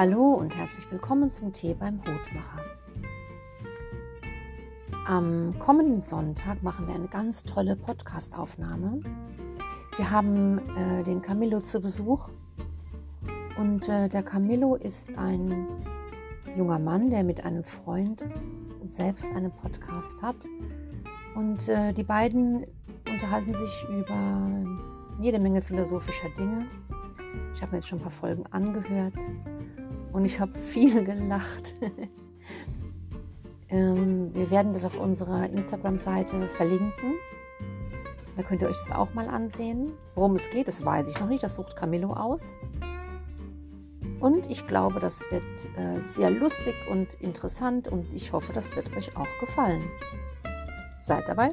Hallo und herzlich willkommen zum Tee beim Hutmacher. Am kommenden Sonntag machen wir eine ganz tolle Podcast-Aufnahme. Wir haben äh, den Camillo zu Besuch und äh, der Camillo ist ein junger Mann, der mit einem Freund selbst einen Podcast hat und äh, die beiden unterhalten sich über jede Menge philosophischer Dinge. Ich habe mir jetzt schon ein paar Folgen angehört und ich habe viel gelacht. ähm, wir werden das auf unserer Instagram-Seite verlinken. Da könnt ihr euch das auch mal ansehen. Worum es geht, das weiß ich noch nicht. Das sucht Camillo aus. Und ich glaube, das wird äh, sehr lustig und interessant und ich hoffe, das wird euch auch gefallen. Seid dabei.